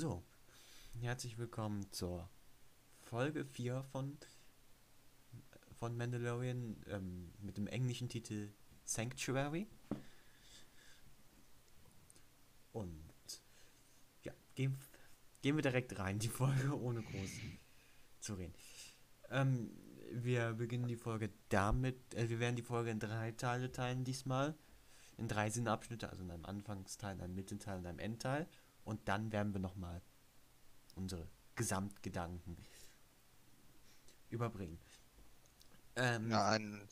So, herzlich willkommen zur Folge 4 von, von Mandalorian ähm, mit dem englischen Titel Sanctuary. Und ja, gehen, gehen wir direkt rein, die Folge, ohne groß zu reden. Ähm, wir beginnen die Folge damit, äh, wir werden die Folge in drei Teile teilen diesmal. In drei Sinnabschnitte, also in einem Anfangsteil, in einem Mittelteil und einem Endteil. Und dann werden wir nochmal unsere Gesamtgedanken überbringen. Ähm, ja, ein,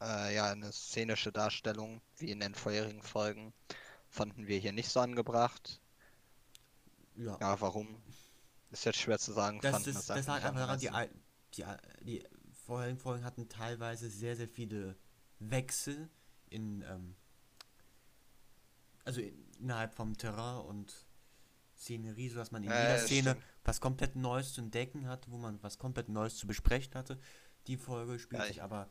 äh, ja, eine szenische Darstellung, wie in den vorherigen Folgen, fanden wir hier nicht so angebracht. Ja, ja warum? Ist jetzt schwer zu sagen. Das, ist, das lag einfach daran, die, die, die vorherigen Folgen hatten teilweise sehr, sehr viele Wechsel in, ähm, also innerhalb vom Terrain und Szenerie, sodass man in äh, jeder Szene stimmt. was komplett Neues zu entdecken hatte, wo man was komplett Neues zu besprechen hatte. Die Folge spielt ja, sich aber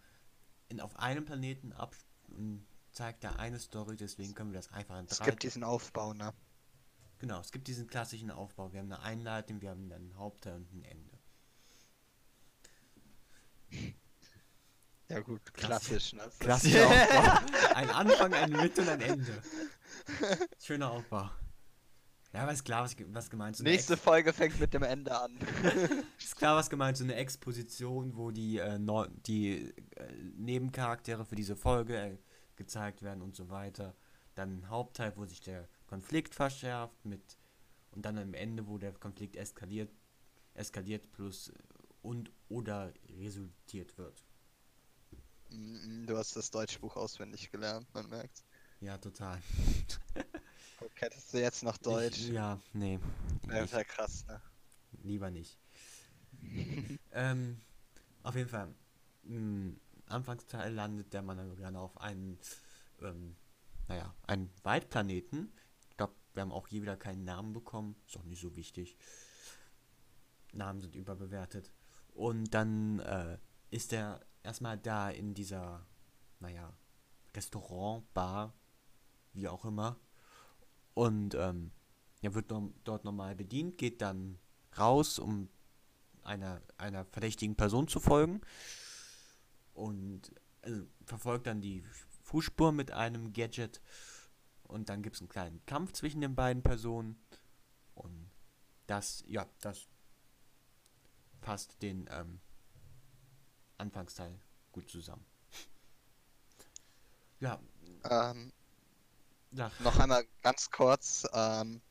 in, auf einem Planeten ab und zeigt da eine Story, deswegen können wir das einfach in drei. Es gibt diesen Aufbau, ne? Genau, es gibt diesen klassischen Aufbau. Wir haben eine Einleitung, wir haben dann ein Hauptteil und ein Ende. Ja gut, klassisch. Ne? Klassischer Aufbau. Ein Anfang, ein Mitte und ein Ende. Schöner Aufbau. Ja, aber ist klar, was, was gemeint ist. Nächste Ex Folge fängt mit dem Ende an. ist klar, was gemeint so eine Exposition, wo die, äh, no die äh, Nebencharaktere für diese Folge äh, gezeigt werden und so weiter. Dann ein Hauptteil, wo sich der Konflikt verschärft mit und dann am Ende, wo der Konflikt eskaliert, eskaliert plus und oder resultiert wird. Mm, mm, du hast das Deutschbuch auswendig gelernt, man merkt. Ja, total. Hättest du jetzt noch Deutsch? Ich, ja, nee. Wäre krass, ne? Lieber nicht. ähm, auf jeden Fall. Im Anfangsteil landet der Mann gerne auf einen, ähm, naja, einen Waldplaneten. Ich glaube, wir haben auch hier wieder keinen Namen bekommen. Ist auch nicht so wichtig. Namen sind überbewertet. Und dann äh, ist er erstmal da in dieser, naja, Restaurant, Bar, wie auch immer. Und ähm, er wird dort normal bedient, geht dann raus, um einer, einer verdächtigen Person zu folgen. Und also, verfolgt dann die Fußspur mit einem Gadget. Und dann gibt es einen kleinen Kampf zwischen den beiden Personen. Und das, ja, das passt den ähm, Anfangsteil gut zusammen. ja. Ähm, Ach. Noch einmal ganz kurz ähm,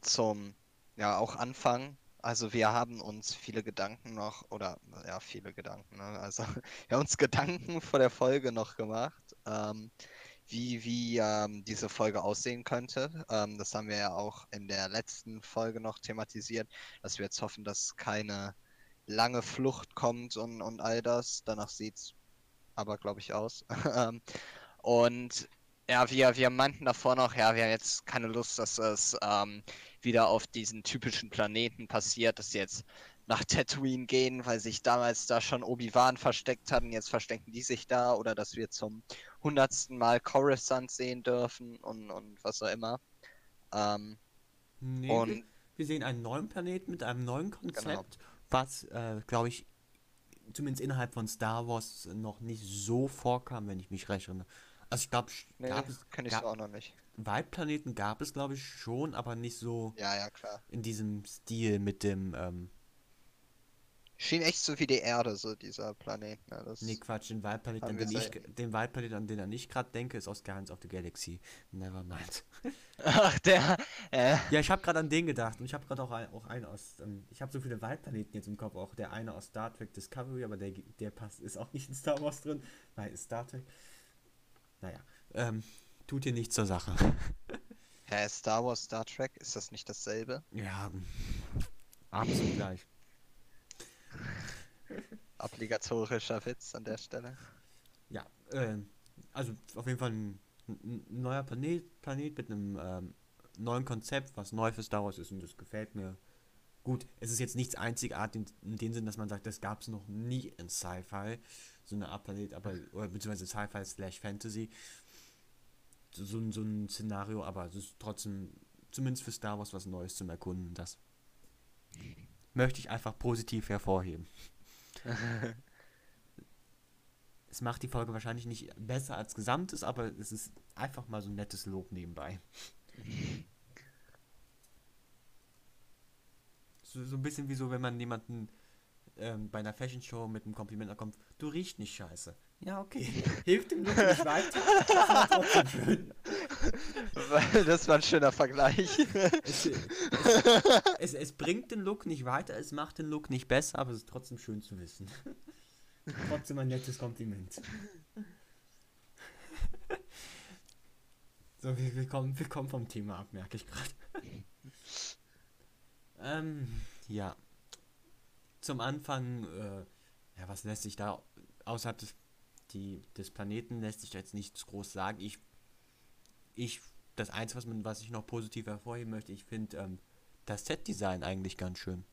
zum ja auch Anfang. Also wir haben uns viele Gedanken noch, oder ja, viele Gedanken, ne? also wir haben uns Gedanken vor der Folge noch gemacht, ähm, wie, wie ähm, diese Folge aussehen könnte. Ähm, das haben wir ja auch in der letzten Folge noch thematisiert, dass wir jetzt hoffen, dass keine lange Flucht kommt und, und all das. Danach sieht es aber, glaube ich, aus. Ähm, und ja, wir, wir meinten davor noch, ja, wir haben jetzt keine Lust, dass es ähm, wieder auf diesen typischen Planeten passiert, dass sie jetzt nach Tatooine gehen, weil sich damals da schon Obi-Wan versteckt hatten, jetzt verstecken die sich da oder dass wir zum hundertsten Mal Coruscant sehen dürfen und, und was auch immer. Ähm, nee, und wir, sehen einen neuen Planeten mit einem neuen Konzept, genau. was, äh, glaube ich, zumindest innerhalb von Star Wars noch nicht so vorkam, wenn ich mich recht erinnere. Also ich glaube, nee, gab es kenne ich auch noch nicht. Waldplaneten gab es glaube ich schon, aber nicht so. Ja, ja, klar. In diesem Stil mit dem. Ähm, Schien echt so wie die Erde, so dieser Planet. Ne? Das nee, Quatsch, den Waldplanet, an den, ich, den Waldplanet, an den ich gerade denke, ist aus Guardians of the Galaxy. Nevermind. Ach, der. Äh. Ja, ich habe gerade an den gedacht und ich habe gerade auch, ein, auch einen aus. Ähm, ich habe so viele Waldplaneten jetzt im Kopf, auch der eine aus Star Trek Discovery, aber der, der passt, ist auch nicht in Star Wars drin. Nein, ist Star Trek. Naja, ähm, tut dir nicht zur Sache. Hä, Star Wars, Star Trek, ist das nicht dasselbe? Ja, absolut gleich. Obligatorischer Witz an der Stelle. Ja, äh, also auf jeden Fall ein, ein neuer Planet, Planet mit einem ähm, neuen Konzept, was neu für Star Wars ist und das gefällt mir. Gut, es ist jetzt nichts einzigartig in, in dem Sinn, dass man sagt, das gab es noch nie in Sci-Fi so eine Art Planet, aber, oder beziehungsweise Sci-Fi slash Fantasy. So, so, ein Szenario, aber es ist trotzdem zumindest für Star Wars was Neues zum Erkunden. Das möchte ich einfach positiv hervorheben. es macht die Folge wahrscheinlich nicht besser als Gesamtes, aber es ist einfach mal so ein nettes Lob nebenbei. so, so ein bisschen wie so, wenn man jemanden ähm, bei einer Fashion Show mit einem Kompliment kommt, du riechst nicht scheiße. Ja, okay. Hilft dem Look nicht weiter. Das war trotzdem schön. Das war ein schöner Vergleich. Es, es, es, es, bringt den Look nicht weiter, es macht den Look nicht besser, aber es ist trotzdem schön zu wissen. trotzdem ein nettes Kompliment. So, wir, wir, kommen, wir kommen vom Thema ab, merke ich gerade. Ähm, ja. Zum Anfang, äh, ja, was lässt sich da außerhalb des, die, des Planeten lässt sich jetzt nichts groß sagen. Ich, ich, das Einzige, was, man, was ich noch positiv hervorheben möchte, ich finde ähm, das Set-Design eigentlich ganz schön.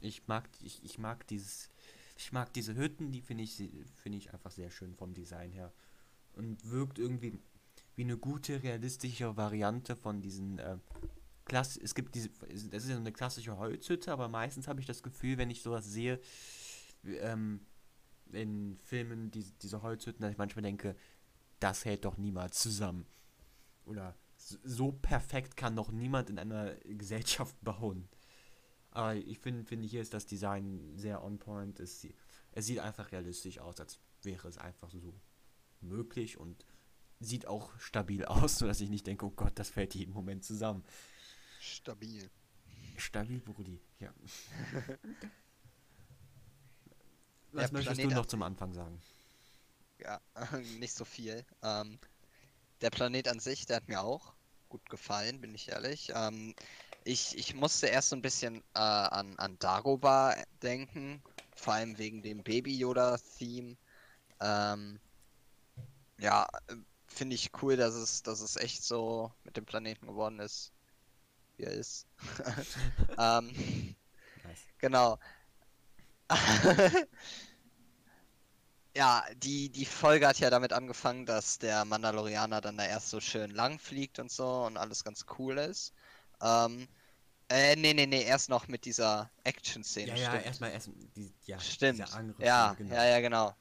Ich mag, ich, ich mag dieses, ich mag diese Hütten, die finde ich, finde ich einfach sehr schön vom Design her. Und wirkt irgendwie wie eine gute, realistische Variante von diesen äh, Klass es gibt diese, das ist ja eine klassische Holzhütte, aber meistens habe ich das Gefühl, wenn ich sowas sehe, ähm, in Filmen, die, diese Holzhütten, dass ich manchmal denke, das hält doch niemals zusammen. Oder so perfekt kann doch niemand in einer Gesellschaft bauen. Aber ich finde, finde hier ist das Design sehr on point. Es, es sieht einfach realistisch aus, als wäre es einfach so möglich und sieht auch stabil aus, sodass ich nicht denke, oh Gott, das fällt jeden Moment zusammen. Stabil. Stabil, Brudi, ja. Was möchtest Planet du noch zum Anfang sagen? Ja, nicht so viel. Ähm, der Planet an sich, der hat mir auch gut gefallen, bin ich ehrlich. Ähm, ich, ich musste erst so ein bisschen äh, an, an Dagobah denken, vor allem wegen dem Baby Yoda-Theme. Ähm, ja, finde ich cool, dass es, dass es echt so mit dem Planeten geworden ist, wie er ist. ähm, nice. Genau. ja, die, die Folge hat ja damit angefangen, dass der Mandalorianer dann da erst so schön lang fliegt und so und alles ganz cool ist. Ähm, äh, nee, nee, nee, erst noch mit dieser Action-Szene. Ja, ja, erstmal erst die, ja, stimmt. Ja, genau. ja, ja, genau.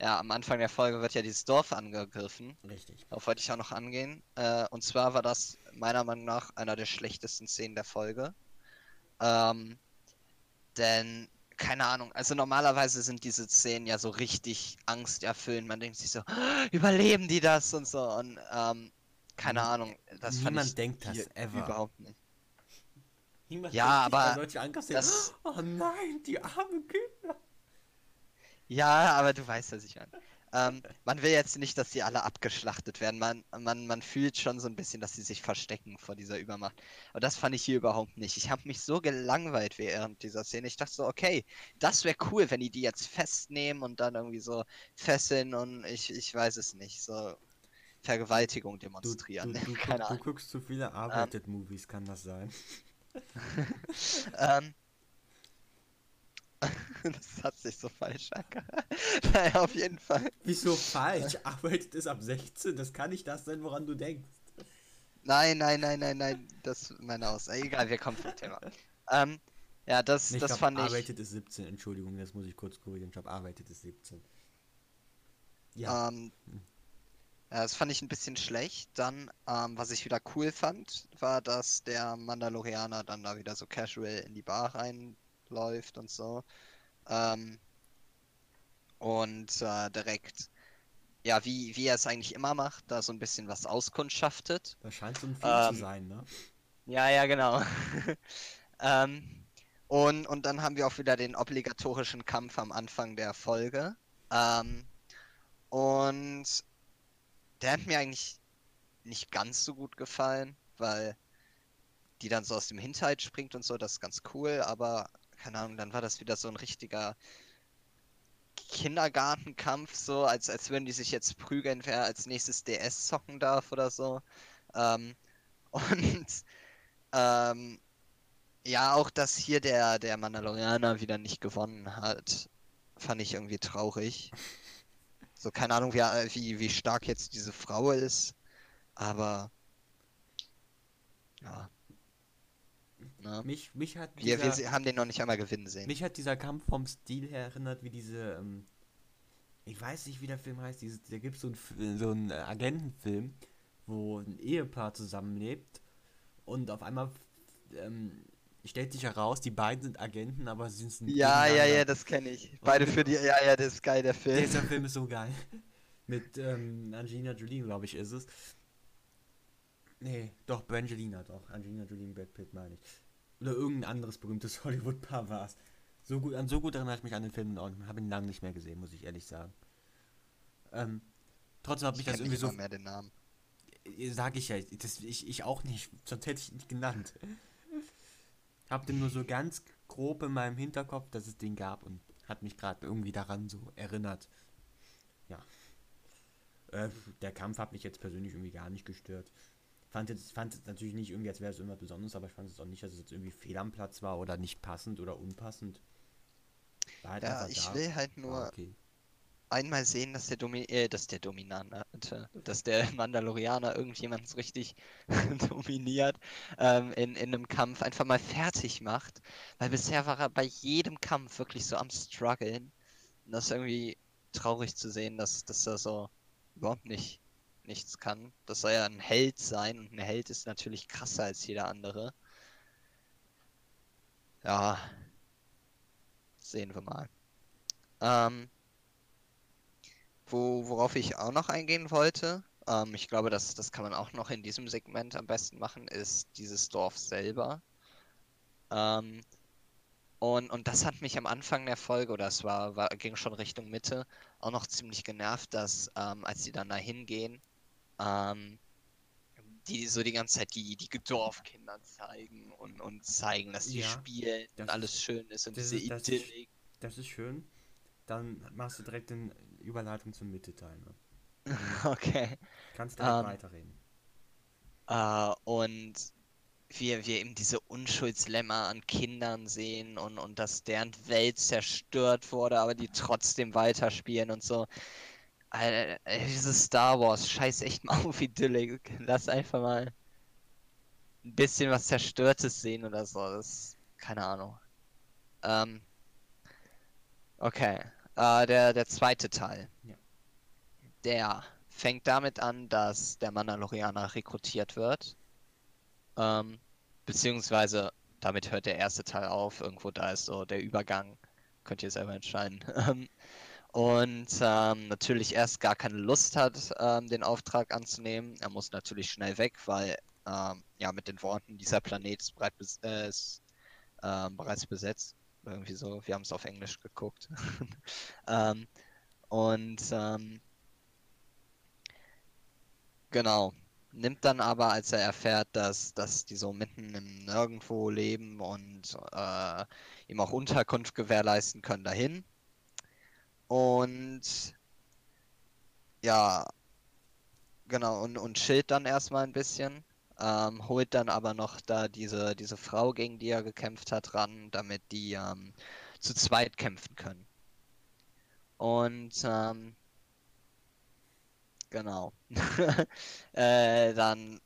Ja, am Anfang der Folge wird ja dieses Dorf angegriffen. Richtig. Darauf wollte ich auch noch angehen. Äh, und zwar war das meiner Meinung nach einer der schlechtesten Szenen der Folge. Ähm, denn, keine Ahnung, also normalerweise sind diese Szenen ja so richtig angsterfüllend. Man denkt sich so, überleben die das und so. Und ähm, keine Ahnung, das Niemand denkt das ever. Überhaupt nicht. Niemand ja, aber. Das... Oh nein, die armen Kinder. Ja, aber du weißt, was ich meine. Ähm, man will jetzt nicht, dass sie alle abgeschlachtet werden. Man, man, man fühlt schon so ein bisschen, dass sie sich verstecken vor dieser Übermacht. Aber das fand ich hier überhaupt nicht. Ich habe mich so gelangweilt während dieser Szene. Ich dachte so, okay, das wäre cool, wenn die die jetzt festnehmen und dann irgendwie so fesseln und ich, ich weiß es nicht, so Vergewaltigung demonstrieren. Du, du, du, du guckst zu viele Arbeited-Movies, ähm, kann das sein? ähm, das hat sich so falsch angehört. naja, auf jeden Fall. Wieso falsch? Arbeitet es ab 16? Das kann nicht das sein, woran du denkst. Nein, nein, nein, nein, nein. Das ist meine Aussage. Egal, wir kommen vom Thema. Ähm, ja, das, ich das glaub, fand ich. Arbeitet es 17, Entschuldigung, das muss ich kurz korrigieren. Ich glaube, arbeitet es 17. Ja. Ähm, ja, das fand ich ein bisschen schlecht. Dann, ähm, was ich wieder cool fand, war, dass der Mandalorianer dann da wieder so casual in die Bar rein läuft und so. Ähm, und äh, direkt, ja, wie, wie er es eigentlich immer macht, da so ein bisschen was auskundschaftet. Das scheint so ein Film ähm, zu sein, ne? Ja, ja, genau. ähm, und, und dann haben wir auch wieder den obligatorischen Kampf am Anfang der Folge. Ähm, und der hat mir eigentlich nicht ganz so gut gefallen, weil die dann so aus dem Hinterhalt springt und so, das ist ganz cool, aber keine Ahnung, dann war das wieder so ein richtiger Kindergartenkampf, so als, als würden die sich jetzt prügeln, wer als nächstes DS zocken darf oder so. Ähm, und ähm, ja, auch dass hier der, der Mandalorianer wieder nicht gewonnen hat, fand ich irgendwie traurig. So, keine Ahnung, wie, wie, wie stark jetzt diese Frau ist, aber ja. Ne? Mich, mich hat wir, dieser, wir haben den noch nicht einmal gewinnen sehen. Mich hat dieser Kampf vom Stil her erinnert, wie diese, ähm, ich weiß nicht, wie der Film heißt, dieses, da gibt so es so einen Agentenfilm, wo ein Ehepaar zusammenlebt und auf einmal ähm, stellt sich heraus, die beiden sind Agenten, aber sie sind Ja, ja, ja, das kenne ich. Beide für die, ja, ja, das ist geil, der Film. Dieser Film ist so geil. Mit ähm, Angelina Jolie, glaube ich, ist es. Nee, doch, Brangelina, doch. Angelina Jolie Brad Pitt, meine ich. Oder irgendein anderes berühmtes Hollywood-Paar war es. So gut, an so gut erinnere ich mich an den Film und habe ihn lange nicht mehr gesehen, muss ich ehrlich sagen. Ähm, trotzdem habe ich, das irgendwie so. mehr den Namen. Äh, sag ich ja, das, ich, ich auch nicht, sonst hätte ich ihn nicht genannt. hab den nur so ganz grob in meinem Hinterkopf, dass es den gab und hat mich gerade irgendwie daran so erinnert. Ja. Äh, der Kampf hat mich jetzt persönlich irgendwie gar nicht gestört. Fand jetzt, fand es natürlich nicht irgendwie, als wäre es irgendwas Besonderes, aber ich fand es auch nicht, dass es jetzt irgendwie fehl am Platz war oder nicht passend oder unpassend. Halt ja, ich da. will halt nur ah, okay. einmal sehen, dass der, Domi äh, dass der Dominante, dass der Mandalorianer irgendjemanden richtig dominiert ähm, in, in einem Kampf, einfach mal fertig macht. Weil bisher war er bei jedem Kampf wirklich so am struggeln. Und das ist irgendwie traurig zu sehen, dass, dass er so überhaupt nicht nichts kann. Das soll ja ein Held sein und ein Held ist natürlich krasser als jeder andere. Ja, sehen wir mal. Ähm, wo, worauf ich auch noch eingehen wollte, ähm, ich glaube, das, das kann man auch noch in diesem Segment am besten machen, ist dieses Dorf selber. Ähm, und, und das hat mich am Anfang der Folge, oder es war, war, ging schon Richtung Mitte, auch noch ziemlich genervt, dass ähm, als sie dann da hingehen, ähm, die so die ganze Zeit die, die Dorfkinder zeigen und, und zeigen, dass die ja, spielen das und alles schön ist und diese das Idyllik. Ist, das ist schön. Dann machst du direkt eine Überleitung zum Mitteteil. Ne? okay. Kannst direkt ähm, weiterreden. Uh, und wir, wir eben diese Unschuldslämmer an Kindern sehen und, und dass deren Welt zerstört wurde, aber die trotzdem weiterspielen und so. Alter, dieses Star Wars, scheiß echt mal auf Idylle. Lass einfach mal ein bisschen was Zerstörtes sehen oder so. Das, keine Ahnung. Ähm, okay. Äh, der, der zweite Teil. Ja. Der fängt damit an, dass der Mandalorianer rekrutiert wird. Ähm, beziehungsweise damit hört der erste Teil auf. Irgendwo da ist so der Übergang. Könnt ihr selber entscheiden. Und ähm, natürlich erst gar keine Lust hat, ähm, den Auftrag anzunehmen. Er muss natürlich schnell weg, weil ähm, ja mit den Worten, dieser Planet ist, bereit äh, ist ähm, bereits besetzt. Irgendwie so, wir haben es auf Englisch geguckt. Ähm, und ähm, genau. Nimmt dann aber, als er erfährt, dass, dass die so mitten im Nirgendwo leben und äh, ihm auch Unterkunft gewährleisten können, dahin und ja, genau, und, und chillt dann erstmal ein bisschen. Ähm, holt dann aber noch da diese, diese Frau, gegen die er gekämpft hat, ran, damit die ähm, zu zweit kämpfen können. Und ähm, genau. äh, dann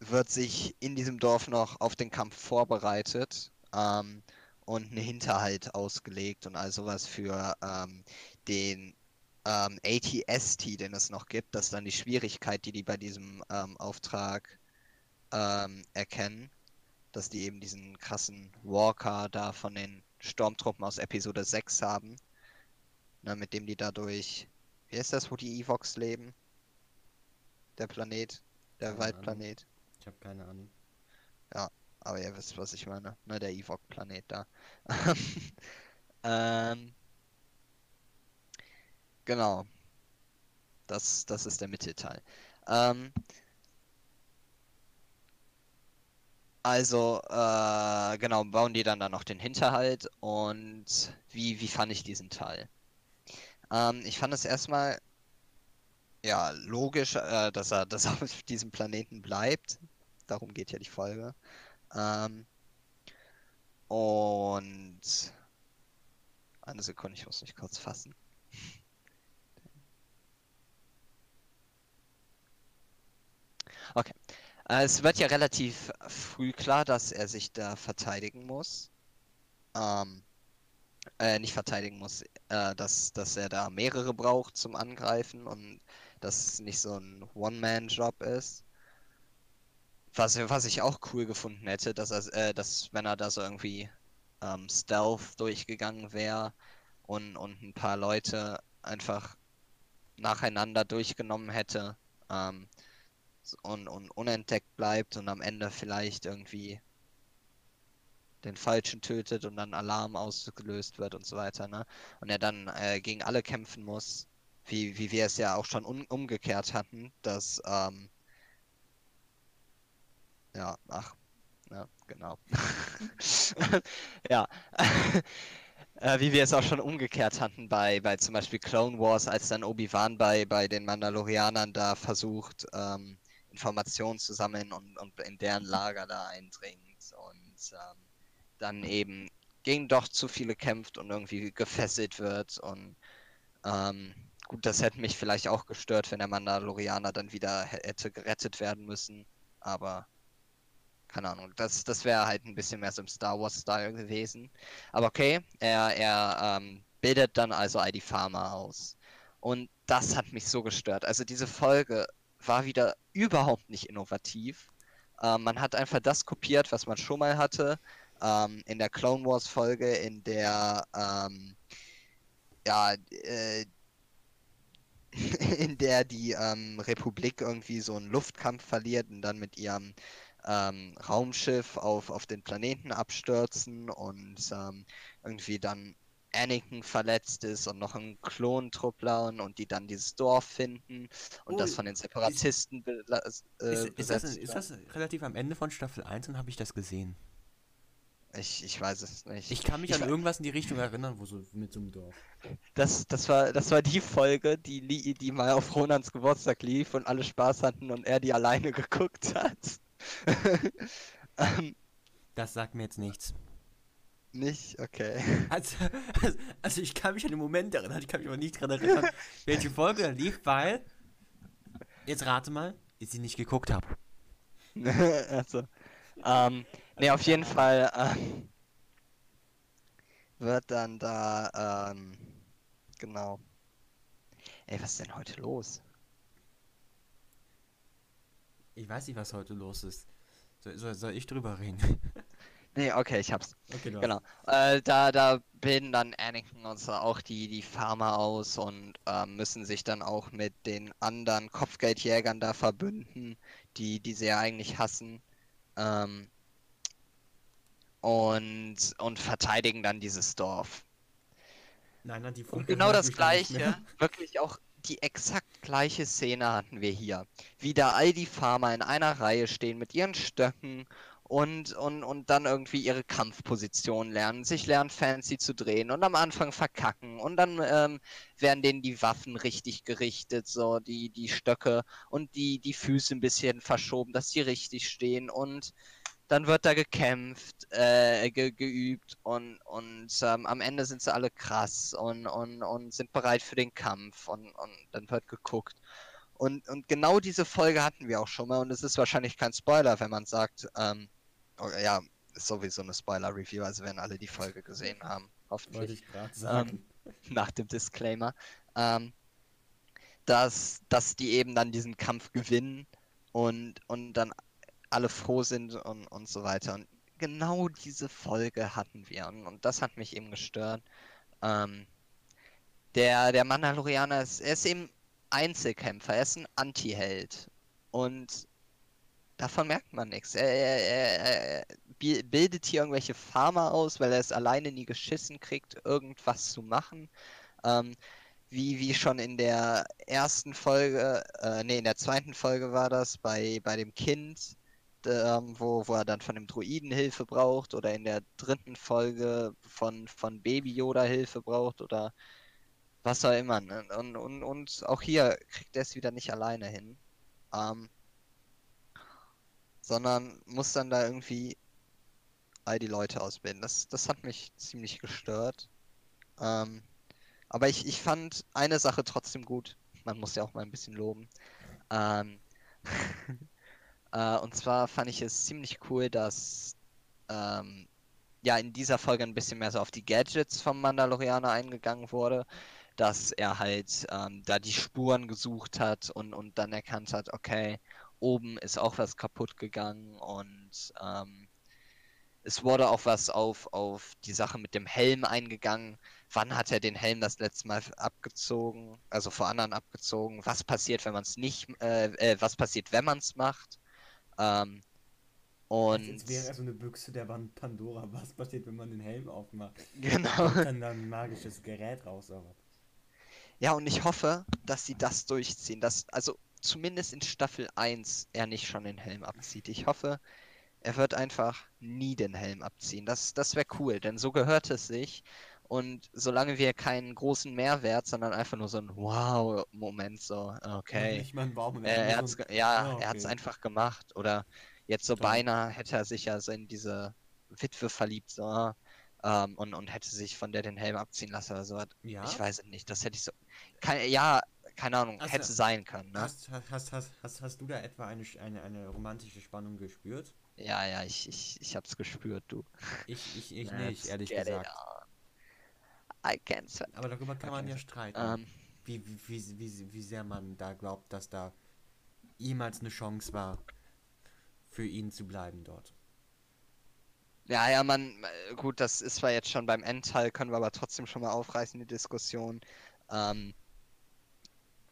wird sich in diesem Dorf noch auf den Kampf vorbereitet. Ähm, und eine Hinterhalt ausgelegt und all sowas für ähm, den ähm, ATST, den es noch gibt. Das ist dann die Schwierigkeit, die die bei diesem ähm, Auftrag ähm, erkennen. Dass die eben diesen krassen Walker da von den Sturmtruppen aus Episode 6 haben. Na, mit dem die dadurch. Wie ist das, wo die Evox leben? Der Planet. Der keine Waldplanet. Ahnung. Ich habe keine Ahnung. Ja, aber ihr wisst, was ich meine. Ne, der Ewok-Planet da. ähm, genau. Das, das ist der Mittelteil. Ähm, also, äh, genau, bauen die dann da noch den Hinterhalt und wie, wie fand ich diesen Teil? Ähm, ich fand es erstmal ja logisch, äh, dass er, dass er auf diesem Planeten bleibt. Darum geht ja die Folge. Ähm, und eine Sekunde, ich muss mich kurz fassen. Okay. Äh, es wird ja relativ früh klar, dass er sich da verteidigen muss. Ähm, äh, nicht verteidigen muss, äh, dass, dass er da mehrere braucht zum Angreifen und dass es nicht so ein One-Man-Job ist. Was, was ich auch cool gefunden hätte, dass er, äh, dass wenn er da so irgendwie ähm, Stealth durchgegangen wäre und, und ein paar Leute einfach nacheinander durchgenommen hätte ähm, und, und unentdeckt bleibt und am Ende vielleicht irgendwie den Falschen tötet und dann Alarm ausgelöst wird und so weiter, ne? Und er dann äh, gegen alle kämpfen muss, wie, wie wir es ja auch schon umgekehrt hatten, dass, ähm, ja, ach, ja, genau. ja. äh, wie wir es auch schon umgekehrt hatten bei, bei zum Beispiel Clone Wars, als dann Obi-Wan bei, bei den Mandalorianern da versucht, ähm, Informationen zu sammeln und, und in deren Lager da eindringt und ähm, dann eben gegen doch zu viele kämpft und irgendwie gefesselt wird und ähm, gut, das hätte mich vielleicht auch gestört, wenn der Mandalorianer dann wieder hätte gerettet werden müssen, aber keine Ahnung, das, das wäre halt ein bisschen mehr so im Star Wars-Style gewesen. Aber okay, er, er ähm, bildet dann also ID Farmer aus. Und das hat mich so gestört. Also diese Folge war wieder überhaupt nicht innovativ. Ähm, man hat einfach das kopiert, was man schon mal hatte. Ähm, in der Clone Wars Folge, in der ähm, ja, äh, in der die ähm, Republik irgendwie so einen Luftkampf verliert und dann mit ihrem ähm, Raumschiff auf, auf den Planeten abstürzen und ähm, irgendwie dann Anakin verletzt ist und noch ein Klontruppler und die dann dieses Dorf finden und oh, das von den Separatisten ist, äh, ist, ist, das, ist, das, relativ am Ende von Staffel 1 und habe ich das gesehen? Ich, ich weiß es nicht. Ich kann mich ich an irgendwas in die Richtung erinnern, wo so mit so einem Dorf. Das, das, war, das war die Folge, die, die mal auf Ronans Geburtstag lief und alle Spaß hatten und er die alleine geguckt hat. ähm, das sagt mir jetzt nichts. Nicht? Okay. Also, also, also, ich kann mich an den Moment erinnern, ich kann mich aber nicht daran erinnern, welche Folge da lief, weil. Jetzt rate mal, ich sie nicht geguckt habe. also. Ähm, ne, auf jeden Fall ähm, wird dann da, ähm, genau. Ey, was ist denn heute los? Ich weiß nicht, was heute los ist. Soll, soll, ich drüber reden? nee, okay, ich hab's. Okay, genau. Äh, da, da bilden dann Anakin und so auch die, die Farmer aus und äh, müssen sich dann auch mit den anderen Kopfgeldjägern da verbünden, die, die sie ja eigentlich hassen. Ähm, und, und verteidigen dann dieses Dorf. Nein, nein, die und genau das gleiche, wirklich auch die exakt gleiche Szene hatten wir hier. Wie da all die Farmer in einer Reihe stehen mit ihren Stöcken und, und, und dann irgendwie ihre Kampfposition lernen, sich lernen fancy zu drehen und am Anfang verkacken und dann ähm, werden denen die Waffen richtig gerichtet, so die, die Stöcke und die, die Füße ein bisschen verschoben, dass sie richtig stehen und dann wird da gekämpft, äh, ge geübt und, und ähm, am Ende sind sie alle krass und, und, und sind bereit für den Kampf und, und dann wird geguckt. Und, und genau diese Folge hatten wir auch schon mal und es ist wahrscheinlich kein Spoiler, wenn man sagt, ähm, oh, ja, ist sowieso eine Spoiler-Review, also werden alle die Folge gesehen haben, hoffentlich. Wollte ich gerade sagen. Ähm, nach dem Disclaimer. Ähm, dass, dass die eben dann diesen Kampf gewinnen und, und dann alle froh sind und, und so weiter. Und genau diese Folge hatten wir und, und das hat mich eben gestört. Ähm, der, der Mandalorianer ist, er ist eben Einzelkämpfer, er ist ein Anti-Held. Und davon merkt man nichts. Er, er, er, bildet hier irgendwelche Farmer aus, weil er es alleine nie geschissen kriegt, irgendwas zu machen. Ähm, wie, wie schon in der ersten Folge, äh, nee, in der zweiten Folge war das, bei, bei dem Kind, ähm, wo, wo er dann von dem Druiden Hilfe braucht oder in der dritten Folge von, von Baby Yoda Hilfe braucht oder was auch immer. Ne? Und, und, und auch hier kriegt er es wieder nicht alleine hin. Ähm, sondern muss dann da irgendwie all die Leute ausbilden. Das, das hat mich ziemlich gestört. Ähm, aber ich, ich fand eine Sache trotzdem gut. Man muss ja auch mal ein bisschen loben. Ähm, Äh, und zwar fand ich es ziemlich cool, dass ähm, ja in dieser Folge ein bisschen mehr so auf die Gadgets vom Mandalorianer eingegangen wurde, dass er halt ähm, da die Spuren gesucht hat und, und dann erkannt hat, okay, oben ist auch was kaputt gegangen und ähm, es wurde auch was auf, auf die Sache mit dem Helm eingegangen. Wann hat er den Helm das letzte Mal abgezogen, also vor anderen abgezogen? Was passiert, wenn man es nicht, äh, äh, was passiert, wenn man es macht? Ähm, und Jetzt wäre so eine Büchse der Wand Pandora. Was passiert, wenn man den Helm aufmacht? Genau. Kommt dann ein magisches Gerät raus, aber. Ja, und ich hoffe, dass sie das durchziehen. Dass, also zumindest in Staffel 1 er nicht schon den Helm abzieht. Ich hoffe, er wird einfach nie den Helm abziehen. Das, das wäre cool, denn so gehört es sich. Und solange wir keinen großen Mehrwert, sondern einfach nur so ein Wow-Moment, so, okay. Nicht mal ein Baum, Äh, er hat's, ja, Ja, er hat's okay. einfach gemacht. Oder jetzt so Toll. beinahe hätte er sich ja so in diese Witwe verliebt, so, ähm, und, und hätte sich von der den Helm abziehen lassen oder so. Ja? Ich weiß es nicht, das hätte ich so. Kein, ja, keine Ahnung, Also, hätte sein können, ne? Hast, hast, hast, hast, hast, hast du da etwa eine, eine, eine romantische Spannung gespürt? Ja, ja, ich, ich, ich hab's gespürt, du. Ich, ich, ich Let's nicht, ehrlich gesagt. I can't stand. Aber darüber kann man ja streiten, Ähm, wie, wie, wie, wie, wie sehr man da glaubt, dass da jemals eine Chance war, für ihn zu bleiben dort. ja, ja, man, äh, gut, das ist zwar jetzt schon beim Endteil, können wir aber trotzdem schon mal aufreißen, die Diskussion. Ähm,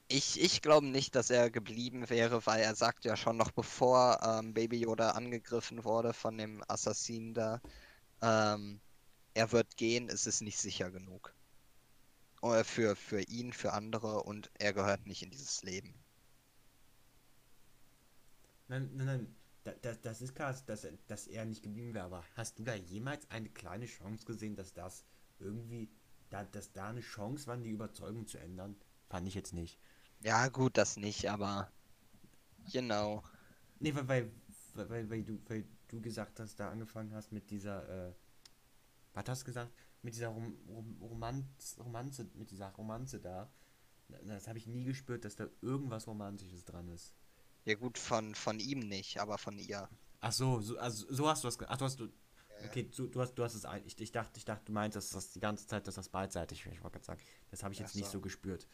ich, ich glaube nicht, dass er geblieben wäre, weil er sagt ja schon noch bevor ähm, Baby Yoda angegriffen wurde von dem Assassinen da, ähm, er wird gehen, es ist nicht sicher genug. Äh, Für, für ihn, für andere und er gehört nicht in dieses Leben. Nein, nein, nein, da, da, das ist klar, dass, er- dass er nicht geblieben wäre, aber hast du da jemals eine kleine Chance gesehen, dass das irgendwie, da, dass da eine Chance war, die Überzeugung zu ändern? Fand ich jetzt nicht. Ja, gut, das nicht, aber know. Nee, weil, weil, weil, weil, weil, du, weil du gesagt hast, da angefangen hast mit dieser, äh, was hast du gesagt? Mit dieser Rom, Rom, Romanz, Romanze, mit dieser Romanze da. Das habe ich nie gespürt, dass da irgendwas Romantisches dran ist. Ja gut, von, von ihm nicht, aber von ihr. Ach so, so, also, so hast du das. Ach, du hast du. Okay, du, du hast, du hast es ein. Ich, ich dachte, ich dachte, du meintest das die ganze Zeit, dass das beidseitig. Ich wollte gerade sagen, das habe ich Ach jetzt nicht so. so gespürt.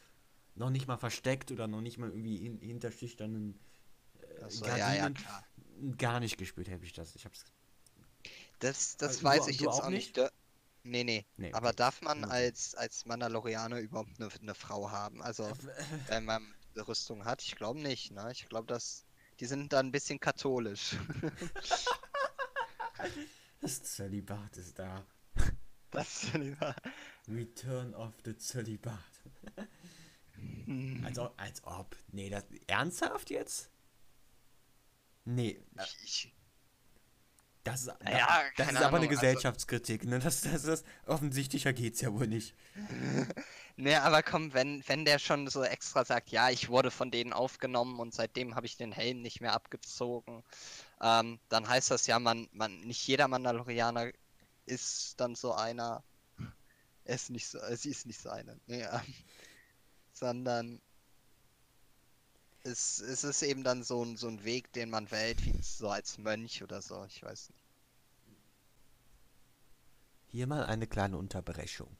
Noch nicht mal versteckt oder noch nicht mal irgendwie in, hinter schüchternen äh, Ach so, ja, ja, klar. Gar nicht gespürt habe ich das. Ich hab's. Das, das du- weiß ich du jetzt auch auch nicht. Nee, nee. Nee, Aber darf man als, als Mandalorianer überhaupt eine, eine Frau haben? Also, wenn man eine Rüstung hat? Ich glaube nicht, ne? Ich glaube, dass die sind da ein bisschen katholisch. Das Zölibat ist da. Das lieber. Return of the Zölibat. als, ob, als ob. Nee, das. Ernsthaft jetzt? Nee, Ich, das ist, da, Ja, das ist aber eine Ahnung, also- Gesellschaftskritik, ne? Das, das, das, offensichtlicher geht's ja wohl nicht. Nee, aber komm, wenn, wenn der schon so extra sagt, ja, ich wurde von denen aufgenommen und seitdem habe ich den Helm nicht mehr abgezogen, ähm, dann heißt das ja, man, man, nicht jeder Mandalorianer ist dann so einer. Er ist nicht so, sie ist nicht so eine. Ähm, sondern es, es ist eben dann so ein, so ein Weg, den man wählt, wie so als Mönch oder so, ich weiß nicht. Hier mal eine kleine Unterbrechung.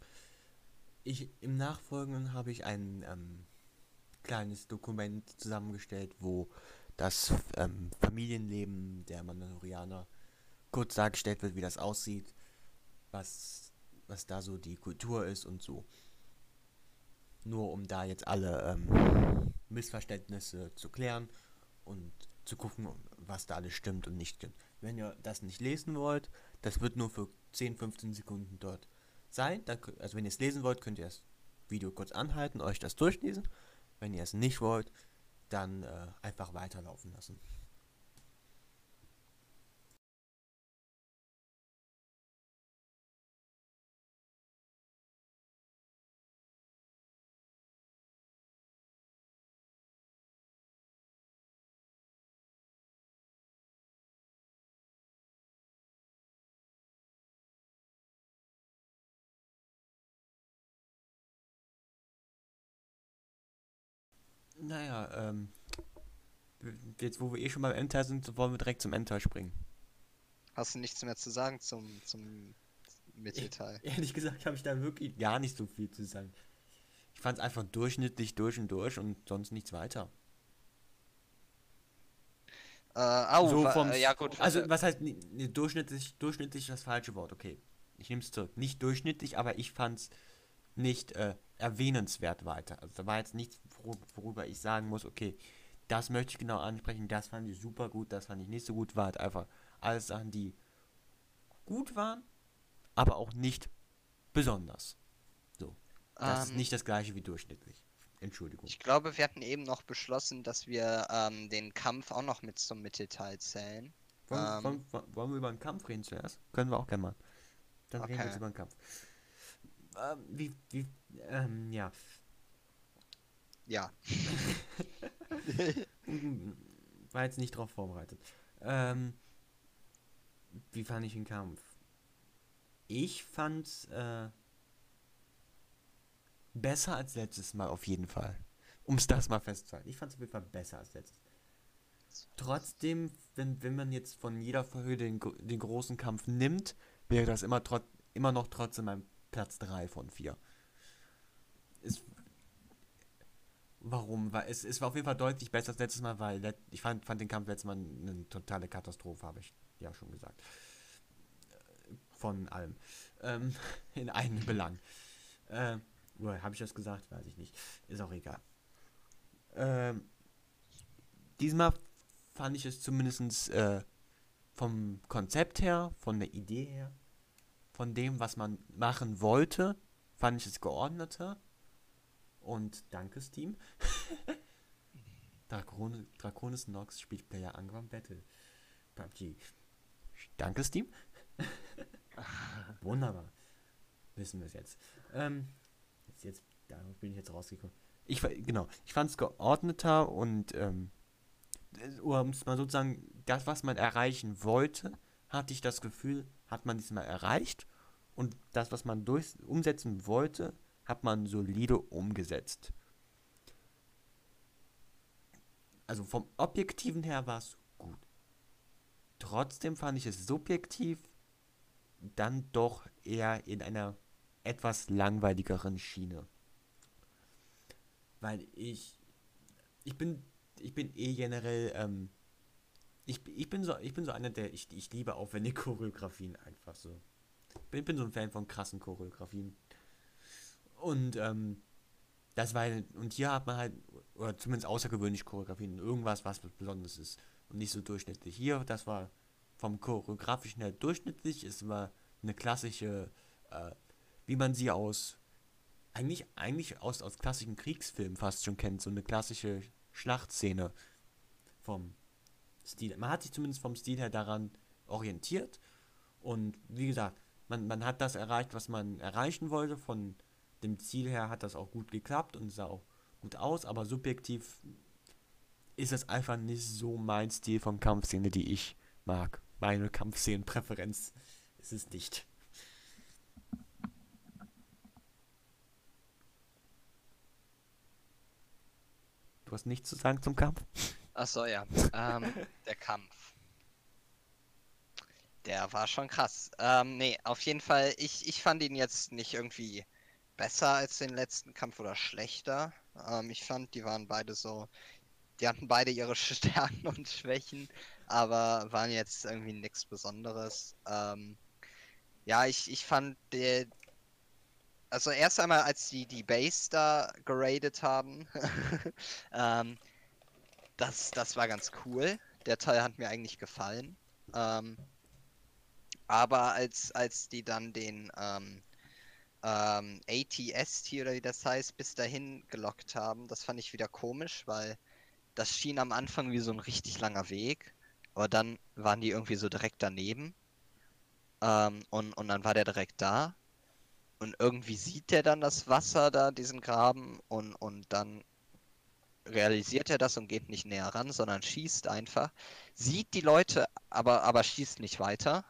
Ich, Im Nachfolgenden habe ich ein ähm, kleines Dokument zusammengestellt, wo das ähm, Familienleben der Mandalorianer kurz dargestellt wird, wie das aussieht, was, was da so die Kultur ist und so. Nur um da jetzt alle ähm, Missverständnisse zu klären und zu gucken, was da alles stimmt und nicht stimmt. Wenn ihr das nicht lesen wollt, das wird nur für 10, 15 Sekunden dort sein. Dann, also wenn ihr es lesen wollt, könnt ihr das Video kurz anhalten, euch das durchlesen. Wenn ihr es nicht wollt, dann äh, einfach weiterlaufen lassen. Naja, ähm, jetzt wo wir eh schon beim Endteil sind, wollen wir direkt zum Endteil springen. Hast du nichts mehr zu sagen zum, zum Mittelteil? Ehrlich gesagt habe ich da wirklich gar nicht so viel zu sagen. Ich fand es einfach durchschnittlich durch und durch und sonst nichts weiter. Äh, au, so vom, ja gut. Also was heißt nee, durchschnittlich, durchschnittlich das falsche Wort, okay. Ich nehme es zurück. Nicht durchschnittlich, aber ich fand es nicht äh, erwähnenswert weiter. Also da war jetzt nichts, worüber ich sagen muss, okay, das möchte ich genau ansprechen, das fand ich super gut, das fand ich nicht so gut, war halt einfach alles Sachen, die gut waren, aber auch nicht besonders. So. Das ähm, ist nicht das gleiche wie durchschnittlich. Entschuldigung. Ich glaube, wir hatten eben noch beschlossen, dass wir ähm, den Kampf auch noch mit zum Mittelteil zählen. Wollen, ähm, wollen, wollen, wir über den Kampf reden zuerst? Können wir auch gerne mal. Dann okay. reden wir jetzt über den Kampf. Ähm, wie, wie, ähm, ja. Ja. War jetzt nicht drauf vorbereitet. Ähm, wie fand ich den Kampf? Ich fand äh, besser als letztes Mal auf jeden Fall. Um es das mal festzuhalten. Ich fand es auf jeden Fall besser als letztes. Trotzdem, wenn, wenn man jetzt von jeder Folge den, den großen Kampf nimmt, wäre das immer, trot, immer noch trotzdem mein Platz 3 von 4. Ist, warum? Weil es, es war auf jeden Fall deutlich besser als letztes Mal, weil ich fand, fand den Kampf letztes Mal eine totale Katastrophe, habe ich ja schon gesagt. Von allem. Ähm, in einem Belang. Äh, habe ich das gesagt? Weiß ich nicht. Ist auch egal. Ähm, diesmal fand ich es zumindest äh, vom Konzept her, von der Idee her, von dem, was man machen wollte, fand ich es geordneter. Und danke Steam. Drakon Draconis Nox spielt Player Angram Battle. PUBG. Danke Steam. Wunderbar. Wissen wir es jetzt. Ähm, jetzt. Jetzt, da bin ich jetzt rausgekommen. Ich genau, ich fand es geordneter und ähm, um es mal sozusagen, das, was man erreichen wollte, hatte ich das Gefühl, hat man diesmal erreicht. Und das, was man durch, umsetzen wollte, hat man solide umgesetzt. Also vom Objektiven her war es gut. Trotzdem fand ich es subjektiv dann doch eher in einer etwas langweiligeren Schiene. Weil ich. Ich bin. Ich bin eh generell. Ähm, ich, ich, bin so, ich bin so einer, der. Ich, ich liebe aufwendige Choreografien einfach so. Ich bin so ein Fan von krassen Choreografien. Und ähm, das war und hier hat man halt, oder zumindest außergewöhnlich Choreografien, irgendwas, was Besonderes ist. Und nicht so durchschnittlich. Hier, das war vom choreografischen her durchschnittlich. Es war eine klassische äh, wie man sie aus eigentlich, eigentlich aus, aus klassischen Kriegsfilmen fast schon kennt, so eine klassische Schlachtszene vom Stil. Man hat sich zumindest vom Stil her daran orientiert und wie gesagt, man, man hat das erreicht, was man erreichen wollte. Von dem Ziel her hat das auch gut geklappt und sah auch gut aus, aber subjektiv ist es einfach nicht so mein Stil von Kampfszene, die ich mag. Meine Kampfszenenpräferenz ist es nicht. hast nichts zu sagen zum Kampf? Achso, ja. ähm, der Kampf. Der war schon krass. Ähm, nee, auf jeden Fall, ich, ich fand ihn jetzt nicht irgendwie besser als den letzten Kampf oder schlechter. Ähm, ich fand, die waren beide so. Die hatten beide ihre Stärken und Schwächen, aber waren jetzt irgendwie nichts Besonderes. Ähm, ja, ich, ich fand, der, also erst einmal, als die die Base da geradet haben, ähm, das, das war ganz cool. Der Teil hat mir eigentlich gefallen. Ähm, aber als, als die dann den ähm, ähm, ATST oder wie das heißt, bis dahin gelockt haben, das fand ich wieder komisch, weil das schien am Anfang wie so ein richtig langer Weg. Aber dann waren die irgendwie so direkt daneben. Ähm, und, und dann war der direkt da. Und irgendwie sieht er dann das Wasser da, diesen Graben, und, und dann realisiert er das und geht nicht näher ran, sondern schießt einfach. Sieht die Leute, aber, aber schießt nicht weiter.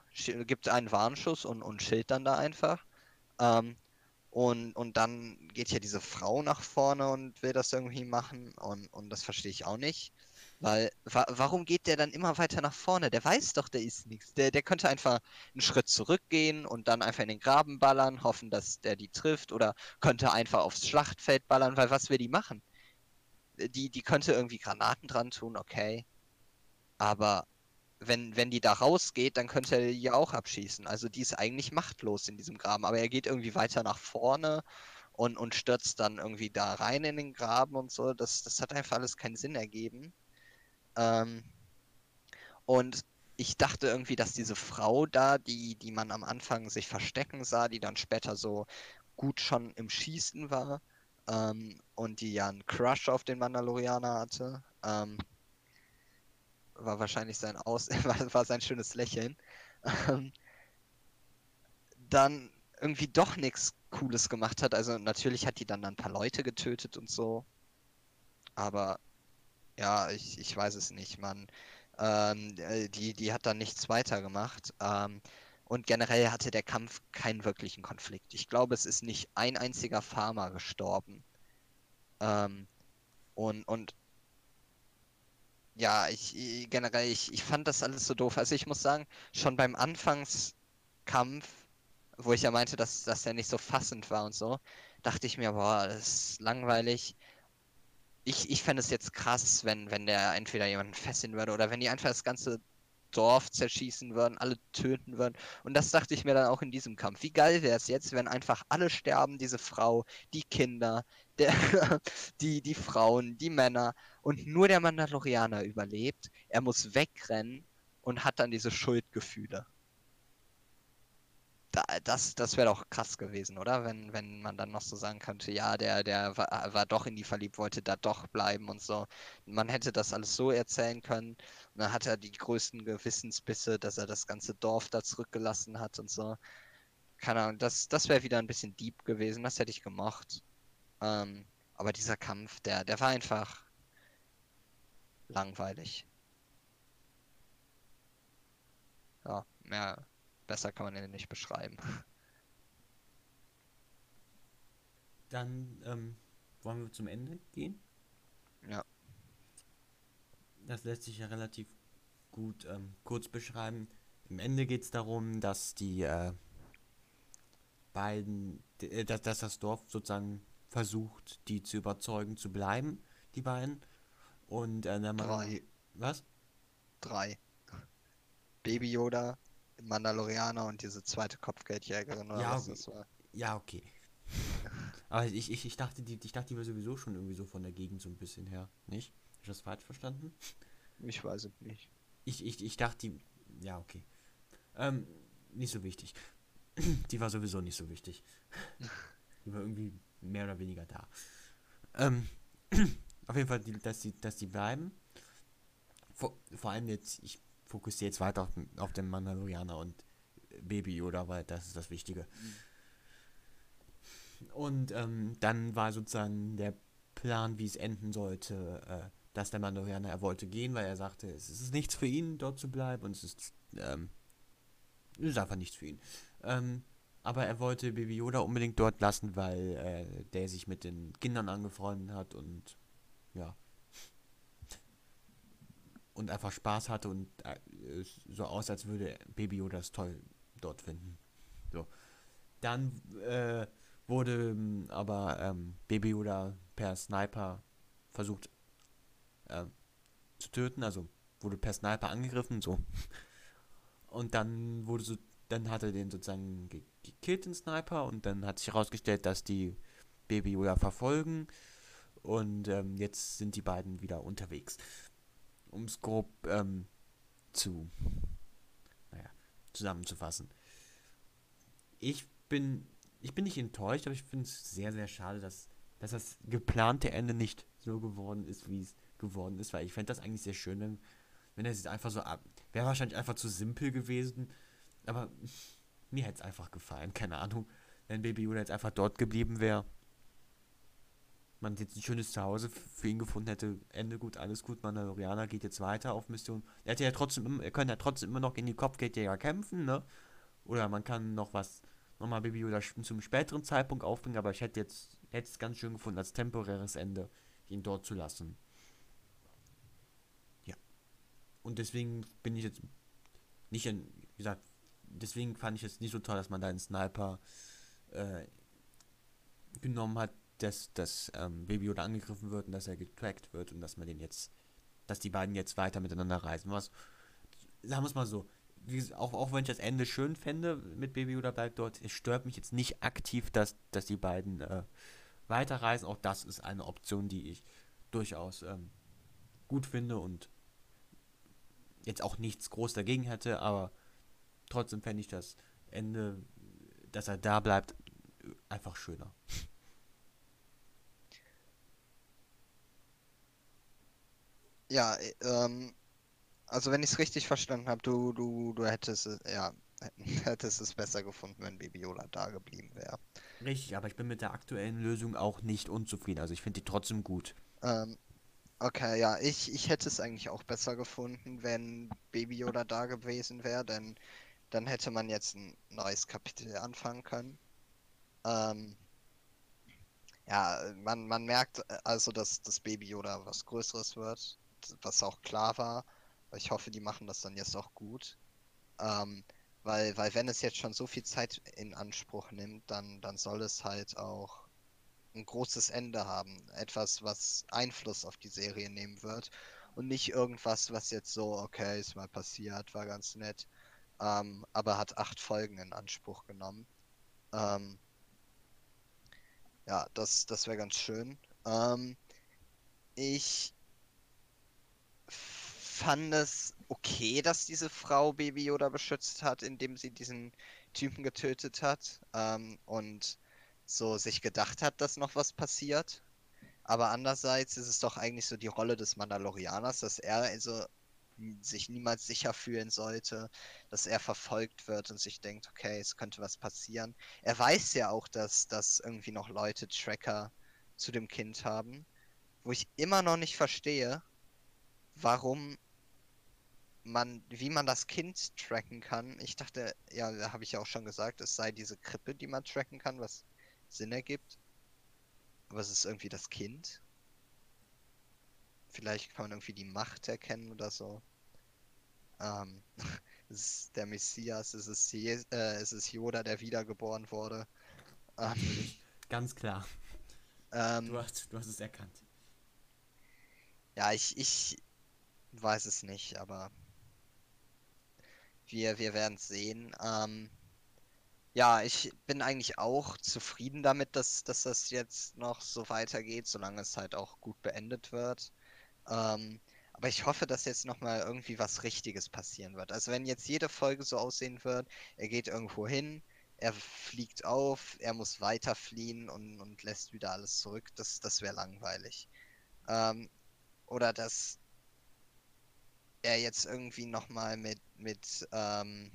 Gibt einen Warnschuss und, und schilt dann da einfach. Ähm, und, und dann geht ja diese Frau nach vorne und will das irgendwie machen. Und, und das verstehe ich auch nicht. Weil, wa warum geht der dann immer weiter nach vorne? Der weiß doch, der ist nichts. Der, der könnte einfach einen Schritt zurückgehen und dann einfach in den Graben ballern, hoffen, dass der die trifft. Oder könnte einfach aufs Schlachtfeld ballern, weil was will die machen? Die, die könnte irgendwie Granaten dran tun, okay. Aber wenn, wenn die da rausgeht, dann könnte er die auch abschießen. Also die ist eigentlich machtlos in diesem Graben. Aber er geht irgendwie weiter nach vorne und, und stürzt dann irgendwie da rein in den Graben und so. Das, das hat einfach alles keinen Sinn ergeben. Ähm, und ich dachte irgendwie, dass diese Frau da, die, die man am Anfang sich verstecken sah, die dann später so gut schon im Schießen war ähm, und die ja einen Crush auf den Mandalorianer hatte, ähm, war wahrscheinlich sein Aus, war, war sein schönes Lächeln, ähm, dann irgendwie doch nichts Cooles gemacht hat. Also natürlich hat die dann ein paar Leute getötet und so, aber ja, ich, ich weiß es nicht, man. Ähm, äh, die, die hat dann nichts weiter gemacht. Ähm, und generell hatte der Kampf keinen wirklichen Konflikt. Ich glaube, es ist nicht ein einziger Farmer gestorben. Ähm, und, und ja, ich generell, ich, ich fand das alles so doof. Also ich muss sagen, schon beim Anfangskampf, wo ich ja meinte, dass, dass er nicht so fassend war und so, dachte ich mir, boah, das ist langweilig ich, ich fände es jetzt krass, wenn, wenn der entweder jemanden fesseln würde oder wenn die einfach das ganze Dorf zerschießen würden, alle töten würden. Und das dachte ich mir dann auch in diesem Kampf. Wie geil wäre es jetzt, wenn einfach alle sterben, diese Frau, die Kinder, der, die, die Frauen, die Männer und nur der Mandalorianer überlebt. Er muss wegrennen und hat dann diese Schuldgefühle da, das, das wäre doch krass gewesen, oder? Wenn, wenn man dann noch so sagen könnte, ja, der, der war, war doch in die verliebt, wollte da doch bleiben und so. Man hätte das alles so erzählen können. Und dann hat er die größten Gewissensbisse, dass er das ganze Dorf da zurückgelassen hat und so. Keine Ahnung, das, das wäre wieder ein bisschen deep gewesen, das hätte ich gemocht. Ähm, aber dieser Kampf, der, der war einfach langweilig. Ja, mehr, Besser kann man den nicht beschreiben. Dann ähm, wollen wir zum Ende gehen. Ja. Das lässt sich ja relativ gut ähm, kurz beschreiben. Im Ende geht es darum, dass die äh, beiden, äh, dass, dass das Dorf sozusagen versucht, die zu überzeugen zu bleiben, die beiden. Und äh, dann Drei. Was? Drei. Baby Yoda, Mandalorianer und diese zweite Kopfgeldjägerin oder ja, was okay. das war. Ja, okay. Aber ich, ich, ich dachte, die, ich dachte, die war sowieso schon irgendwie so von der Gegend so ein bisschen her, nicht? Habe ich das falsch verstanden? Ich weiß es nicht. Ich, ich, ich dachte, die. Ja, okay. Ähm, nicht so wichtig. Die war sowieso nicht so wichtig. Die war irgendwie mehr oder weniger da. Ähm, auf jeden Fall, die, dass, die, dass die bleiben. Vor, vor allem jetzt, ich fokussiere jetzt weiter auf, auf den Mandalorianer und Baby Yoda, weil das ist das Wichtige. Und ähm, dann war sozusagen der Plan, wie es enden sollte, äh, dass der Mandalorianer, er wollte gehen, weil er sagte, es ist nichts für ihn, dort zu bleiben und es ist, ähm, es ist einfach nichts für ihn. Ähm, aber er wollte Baby Yoda unbedingt dort lassen, weil äh, der sich mit den Kindern angefreundet hat und ja, und einfach Spaß hatte und äh, so aus, als würde Baby Yoda es toll dort finden. So. Dann äh, wurde ähm, aber ähm, Baby Yoda per Sniper versucht äh, zu töten, also wurde per Sniper angegriffen, so. Und dann wurde so, dann hat er den sozusagen gekillt, den Sniper, und dann hat sich herausgestellt, dass die Baby Yoda verfolgen. Und ähm, jetzt sind die beiden wieder unterwegs um es grob ähm, zu, naja, zusammenzufassen. Ich bin, ich bin nicht enttäuscht, aber ich finde es sehr, sehr schade, dass, dass das geplante Ende nicht so geworden ist, wie es geworden ist, weil ich fände das eigentlich sehr schön, wenn, wenn es einfach so ab. Wäre wahrscheinlich einfach zu simpel gewesen, aber mir hätte es einfach gefallen, keine Ahnung. Wenn Baby Yoda jetzt einfach dort geblieben wäre man jetzt ein schönes Zuhause für ihn gefunden hätte, Ende gut, alles gut, Mandalorianer geht jetzt weiter auf Mission. Er hätte ja trotzdem, er könnte ja trotzdem immer noch in die Kopfgeldjäger kämpfen, ne? Oder man kann noch was, nochmal Baby oder zum späteren Zeitpunkt aufbringen, aber ich hätte jetzt, hätte es ganz schön gefunden, als temporäres Ende ihn dort zu lassen. und deswegen bin ich jetzt nicht in, wie gesagt, deswegen fand ich es nicht so toll, dass man da einen Sniper äh, genommen hat, dass das ähm, Baby oder angegriffen wird und dass er getrackt wird und dass man den jetzt, dass die beiden jetzt weiter miteinander reisen. Was, sagen wir es mal so, auch, auch wenn ich das Ende schön fände mit Baby oder bleibt dort, es stört mich jetzt nicht aktiv, dass, dass die beiden äh, weiterreisen. Auch das ist eine Option, die ich durchaus ähm, gut finde und jetzt auch nichts groß dagegen hätte, aber trotzdem fände ich das Ende, dass er da bleibt, einfach schöner. Ja, ähm, also wenn ich es richtig verstanden habe, du, du, du hättest es, ja, hättest es besser gefunden, wenn Bibiola da geblieben wäre. Richtig, aber ich bin mit der aktuellen Lösung auch nicht unzufrieden. Also ich finde die trotzdem gut. Ähm, okay, ja, ich, ich hätte es eigentlich auch besser gefunden, wenn Baby Yoda da gewesen wäre, denn dann hätte man jetzt ein neues Kapitel anfangen können. Ähm, ja, man, man merkt äh, also, dass das Baby Yoda was Größeres wird, was auch klar war. Ich hoffe, die machen das dann jetzt auch gut. Ähm, weil, weil wenn es jetzt schon so viel Zeit in Anspruch nimmt, dann, dann soll es halt auch ein großes Ende haben. Etwas, was Einfluss auf die Serie nehmen wird. Und nicht irgendwas, was jetzt so, okay, ist mal passiert, war ganz nett. Ähm, aber hat acht Folgen in Anspruch genommen. Ähm, ja, das, das wäre ganz schön. Ähm, ich fand es okay, dass diese Frau Baby Yoda beschützt hat, indem sie diesen Typen getötet hat ähm, und so sich gedacht hat, dass noch was passiert. Aber andererseits ist es doch eigentlich so die Rolle des Mandalorianers, dass er also sich niemals sicher fühlen sollte, dass er verfolgt wird und sich denkt, okay, es könnte was passieren. Er weiß ja auch, dass, dass irgendwie noch Leute Tracker zu dem Kind haben, wo ich immer noch nicht verstehe, warum man, wie man das Kind tracken kann. Ich dachte, ja, da habe ich ja auch schon gesagt, es sei diese Krippe, die man tracken kann, was Sinn ergibt. Aber es ist irgendwie das Kind. Vielleicht kann man irgendwie die Macht erkennen oder so. Ähm, es ist der Messias, es ist, Je äh, es ist Yoda, der wiedergeboren wurde. Ähm, Ganz klar. Ähm, du, hast, du hast es erkannt. Ja, ich, ich weiß es nicht, aber wir, wir werden es sehen. Ähm, ja, ich bin eigentlich auch zufrieden damit, dass, dass das jetzt noch so weitergeht, solange es halt auch gut beendet wird. Ähm, aber ich hoffe, dass jetzt nochmal irgendwie was Richtiges passieren wird. Also wenn jetzt jede Folge so aussehen wird, er geht irgendwo hin, er fliegt auf, er muss weiter fliehen und, und lässt wieder alles zurück, das, das wäre langweilig. Ähm, oder dass er jetzt irgendwie nochmal mit, mit, ähm,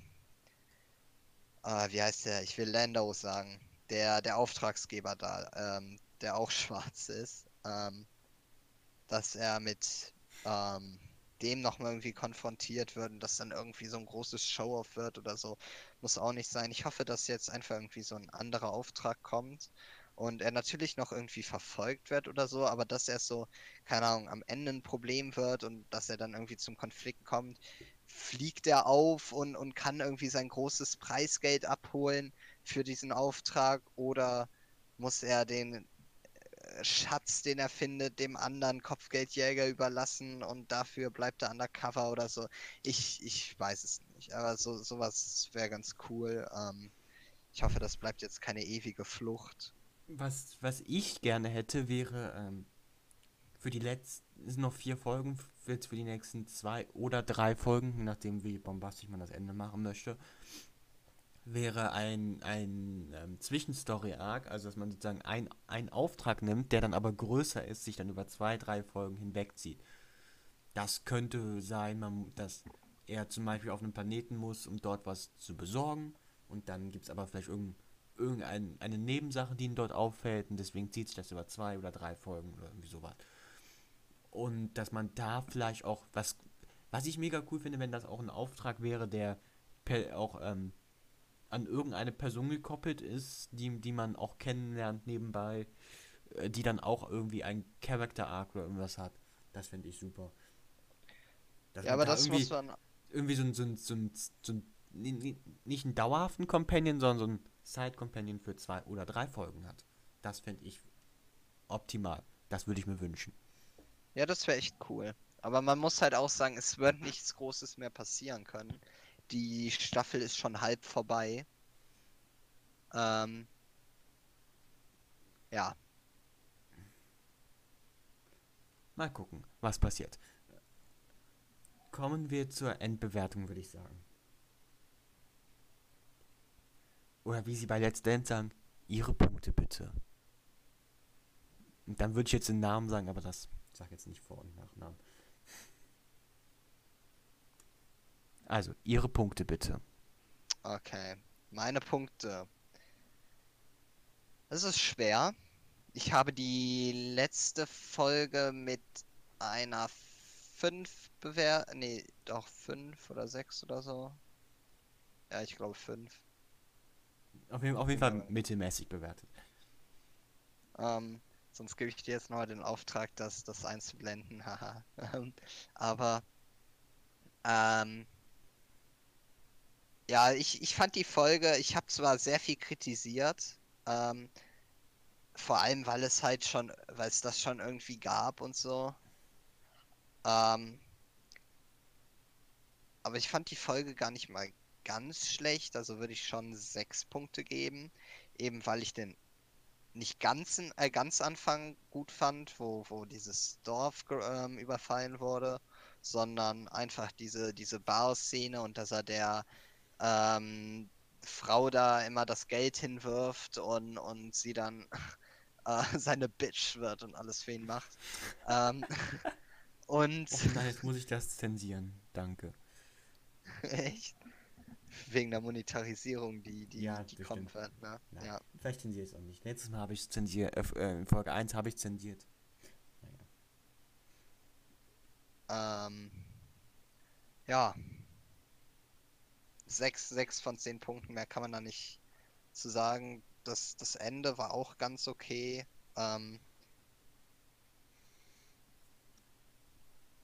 äh, wie heißt der? Ich will Lando sagen. Der, der Auftragsgeber da, ähm, der auch schwarz ist, ähm, dass er mit ähm, dem nochmal irgendwie konfrontiert wird und dass dann irgendwie so ein großes Show-off wird oder so. Muss auch nicht sein. Ich hoffe, dass jetzt einfach irgendwie so ein anderer Auftrag kommt und er natürlich noch irgendwie verfolgt wird oder so, aber dass er so, keine Ahnung, am Ende ein Problem wird und dass er dann irgendwie zum Konflikt kommt, fliegt er auf und, und kann irgendwie sein großes Preisgeld abholen für diesen Auftrag oder muss er den Schatz, den er findet, dem anderen Kopfgeldjäger überlassen und dafür bleibt er undercover oder so. Ich, ich weiß es nicht, aber so sowas wäre ganz cool. Ähm, ich hoffe, das bleibt jetzt keine ewige Flucht was, was ich gerne hätte, wäre ähm, für die letzten, es sind noch vier Folgen, jetzt für die nächsten zwei oder drei Folgen, nachdem wie bombastisch man das Ende machen möchte, wäre ein, ein ähm, Zwischenstory-Arc, also dass man sozusagen einen Auftrag nimmt, der dann aber größer ist, sich dann über zwei, drei Folgen hinwegzieht. Das könnte sein, man, dass er zum Beispiel auf einem Planeten muss, um dort was zu besorgen. Und dann gibt es aber vielleicht irgendein irgendeine Nebensache, die ihn dort auffällt und deswegen zieht sich das über zwei oder drei Folgen oder irgendwie sowas. Und dass man da vielleicht auch was, was ich mega cool finde, wenn das auch ein Auftrag wäre, der auch ähm, an irgendeine Person gekoppelt ist, die, die man auch kennenlernt nebenbei, äh, die dann auch irgendwie ein Character Arc oder irgendwas hat. Das finde ich super. Dass ja, aber da das irgendwie, muss man. irgendwie so ein, so ein, so ein, so ein ni- ni- nicht einen dauerhaften Companion, sondern so ein Side-Companion für zwei oder drei Folgen hat. Das fände ich optimal. Das würde ich mir wünschen. Ja, das wäre echt cool. Aber man muss halt auch sagen, es wird nichts Großes mehr passieren können. Die Staffel ist schon halb vorbei. Ähm, ja, Mal gucken, was passiert. Kommen wir zur Endbewertung, würde ich sagen. Oder wie sie bei Let's Dance sagen, ihre Punkte bitte. Und dann würde ich jetzt den Namen sagen, aber das ich sag jetzt nicht Vor- und Nachnamen. Also, ihre Punkte bitte. okay. Meine Punkte. Es ist schwer. Ich habe die letzte Folge mit einer 5 bewertet. Nee, doch 5 oder 6 oder so. Ja, ich glaube 5. Auf jeden, auf jeden Fall mittelmäßig bewertet. Ähm, sonst gebe ich dir jetzt noch den Auftrag, das, das einzublenden. Haha. Ähm, Aber ähm, ja, ich, ich fand die Folge, ich habe zwar sehr viel kritisiert, ähm, vor allem weil es halt schon, weil es das schon irgendwie gab und so. Ähm, aber ich fand die Folge gar nicht mal ganz schlecht, also würde ich schon sechs Punkte geben, eben weil ich den nicht ganz, äh, ganz Anfang gut fand, wo, wo dieses Dorf ähm, überfallen wurde, sondern einfach diese, diese Bar-Szene und dass er der ähm, Frau da immer das Geld hinwirft und, und sie dann äh, seine Bitch wird und alles für ihn macht. ähm, und Oh nein, jetzt muss ich das zensieren. Danke. echt wegen der Monetarisierung, die, die, Ja, die stimmt. wird, ne? Ja. Vielleicht zensiere ich es auch nicht. Letztes Mal habe ich es zensiert. Äh, äh, in Folge 1 habe ich zensiert. Naja. Ähm, ja. Sechs, sechs von zehn Punkten, mehr kann man da nicht zu sagen. Das, das Ende war auch ganz okay. Ähm,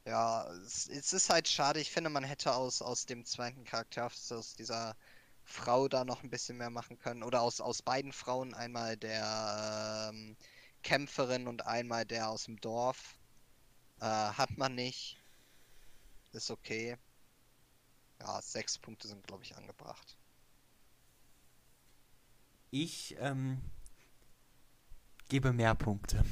ja, es, es ist halt schade. Ich finde, man hätte aus, aus dem zweiten Charakter, aus dieser Frau da noch ein bisschen mehr machen können. Oder aus, aus beiden Frauen, einmal der ähm, Kämpferin und einmal der aus dem Dorf. Äh, hat man nicht. Ist okay. Ja, sechs Punkte sind, glaube ich, angebracht. Ich ähm, gebe mehr Punkte.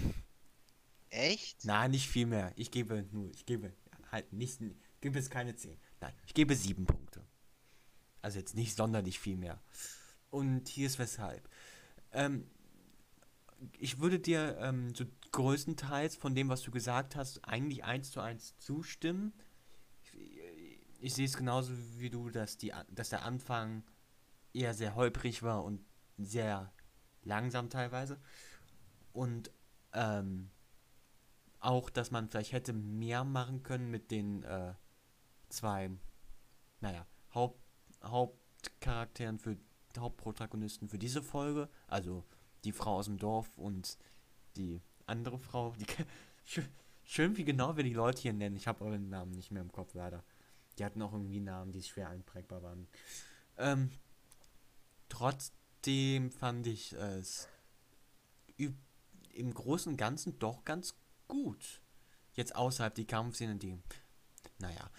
Echt? Nein, nicht viel mehr. Ich gebe nur, ich gebe halt nicht, gebe es keine 10. Nein, ich gebe 7 Punkte. Also jetzt nicht sonderlich viel mehr. Und hier ist weshalb. Ähm, ich würde dir ähm, so größtenteils von dem, was du gesagt hast, eigentlich eins zu eins zustimmen. Ich, sehe es genauso wie du, dass, die, dass der Anfang eher sehr holprig war und sehr langsam teilweise. Und ähm, auch, dass man vielleicht hätte mehr machen können mit den äh, zwei, naja, Haupt, Hauptcharakteren für Hauptprotagonisten für diese Folge. Also die Frau aus dem Dorf und die andere Frau. Die, schön, schön, wie genau wir die Leute hier nennen. Ich habe euren Namen nicht mehr im Kopf, leider. Die hatten auch irgendwie Namen, die schwer einprägbar waren. Ähm, trotzdem fand ich es im Großen und Ganzen doch ganz gut. Jetzt außerhalb die Kampfszenen, die. Naja.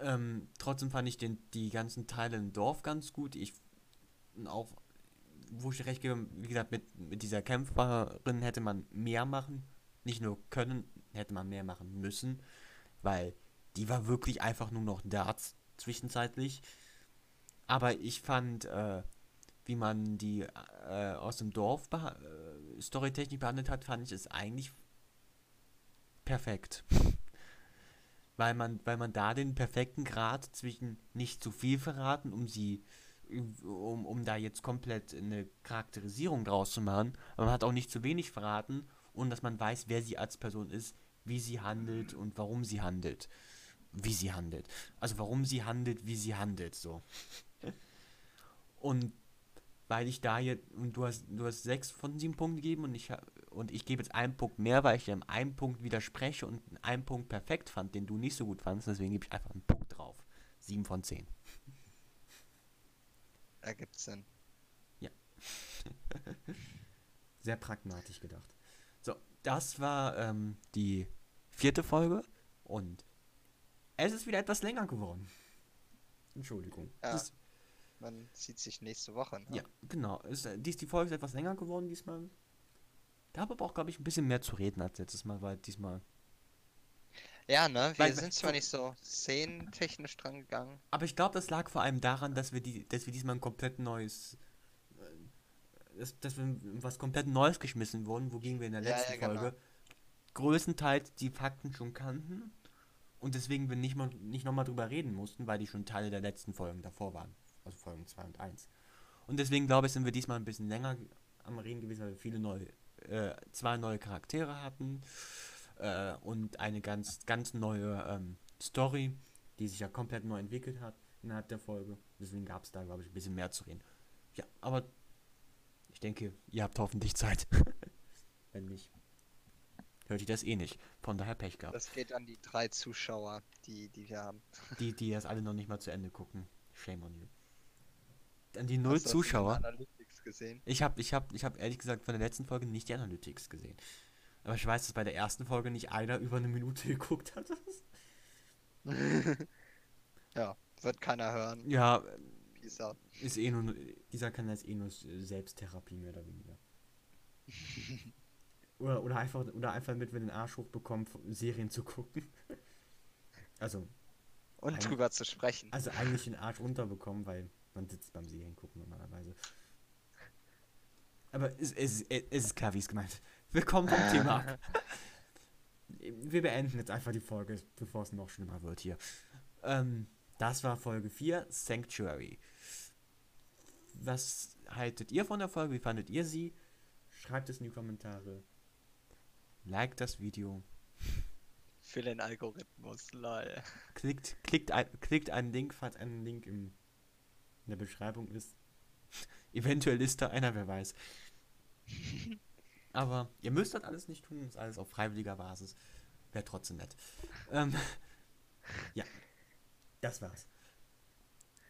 Ähm, trotzdem fand ich den, die ganzen Teile im Dorf ganz gut. Ich auch, wo ich recht gebe, wie gesagt, mit, mit dieser Kämpferin hätte man mehr machen. Nicht nur können, hätte man mehr machen müssen. Weil die war wirklich einfach nur noch da zwischenzeitlich. Aber ich fand, äh, wie man die äh, aus dem Dorf beha äh, storytechnisch behandelt hat, fand ich es eigentlich perfekt. weil man, weil man da den perfekten Grad zwischen nicht zu viel verraten, um sie, um, um da jetzt komplett eine Charakterisierung draus zu machen, aber man hat auch nicht zu wenig verraten und dass man weiß, wer sie als Person ist, wie sie handelt und warum sie handelt. Wie sie handelt. Also warum sie handelt, wie sie handelt, so. und weil ich da jetzt, und du hast, du hast sechs von sieben Punkten gegeben und ich und ich gebe jetzt einen Punkt mehr, weil ich dir einen Punkt widerspreche und einen Punkt perfekt fand, den du nicht so gut fandest. Deswegen gebe ich einfach einen Punkt drauf. 7 von 10. Ergibt Sinn. Ja. Sehr pragmatisch gedacht. So, das war ähm, die vierte Folge und es ist wieder etwas länger geworden. Entschuldigung. Ja. Das, Man sieht sich nächste Woche. Ne? ja, genau. Es, äh, dies, die Folge ist etwas länger geworden diesmal. Da habe aber auch, glaube ich, ein bisschen mehr zu reden als letztes Mal, weil diesmal. Ja, ne? Wir Weil- sind zwar nicht so szenentechnisch dran gegangen. Aber ich glaube, das lag vor allem daran, dass wir die, dass wir diesmal ein komplett neues. äh, Dass, dass wir was komplett Neues geschmissen wurden, wogegen wir in der Ja, letzten ja, genau. Folge größtenteils die Fakten schon kannten und deswegen wir nicht, nicht nochmal drüber reden mussten, weil die schon Teile der letzten Folgen davor waren. Also Folgen 2 und 1. Und deswegen glaube ich, sind wir diesmal ein bisschen länger am Reden gewesen, weil wir viele neue, äh, zwei neue Charaktere hatten äh, und eine ganz, ganz neue ähm, Story, die sich ja komplett neu entwickelt hat innerhalb der Folge. Deswegen gab es da, glaube ich, ein bisschen mehr zu reden. Ja, aber ich denke, ihr habt hoffentlich Zeit. Wenn nicht, hört ihr das eh nicht. Von daher Pech gehabt. Das geht an die drei Zuschauer, die, die wir haben. Die, die das alle noch nicht mal zu Ende gucken. Shame on you. An die null Hast Zuschauer. Ich habe ich hab, ich hab ehrlich gesagt von der letzten Folge nicht die Analytics gesehen. Aber ich weiß, dass bei der ersten Folge nicht einer über eine Minute geguckt hat. ja, wird keiner hören. ja, ist eh nur, dieser Kanal ist eh nur Selbsttherapie mehr oder weniger. Oder, oder einfach, oder einfach damit wir den Arsch hochbekommen, Serien zu gucken. Also, Und drüber zu sprechen. also eigentlich den Arsch runterbekommen, weil man sitzt beim Serien gucken normalerweise. Aber es, es, es ist klar, wie es gemeint ist. Wir kommen vom Thema ab. Wir beenden jetzt einfach die Folge, bevor es noch schlimmer wird hier. Ähm, das war Folge 4, Sanctuary. Was haltet ihr von der Folge? Wie fandet ihr sie? Schreibt es in die Kommentare. Like das Video. Für den Algorithmus, lol. Klickt, klickt, ein, klickt einen Link, falls ein Link im, in der Beschreibung ist. Eventuell ist da einer, wer weiß. Aber ihr müsst das alles nicht tun, ist alles auf freiwilliger Basis. Wäre trotzdem nett. Ähm, ja, das war's.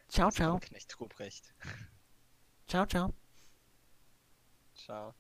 Ciao, ciao. Knecht Ruprecht. Ciao, ciao. Ciao.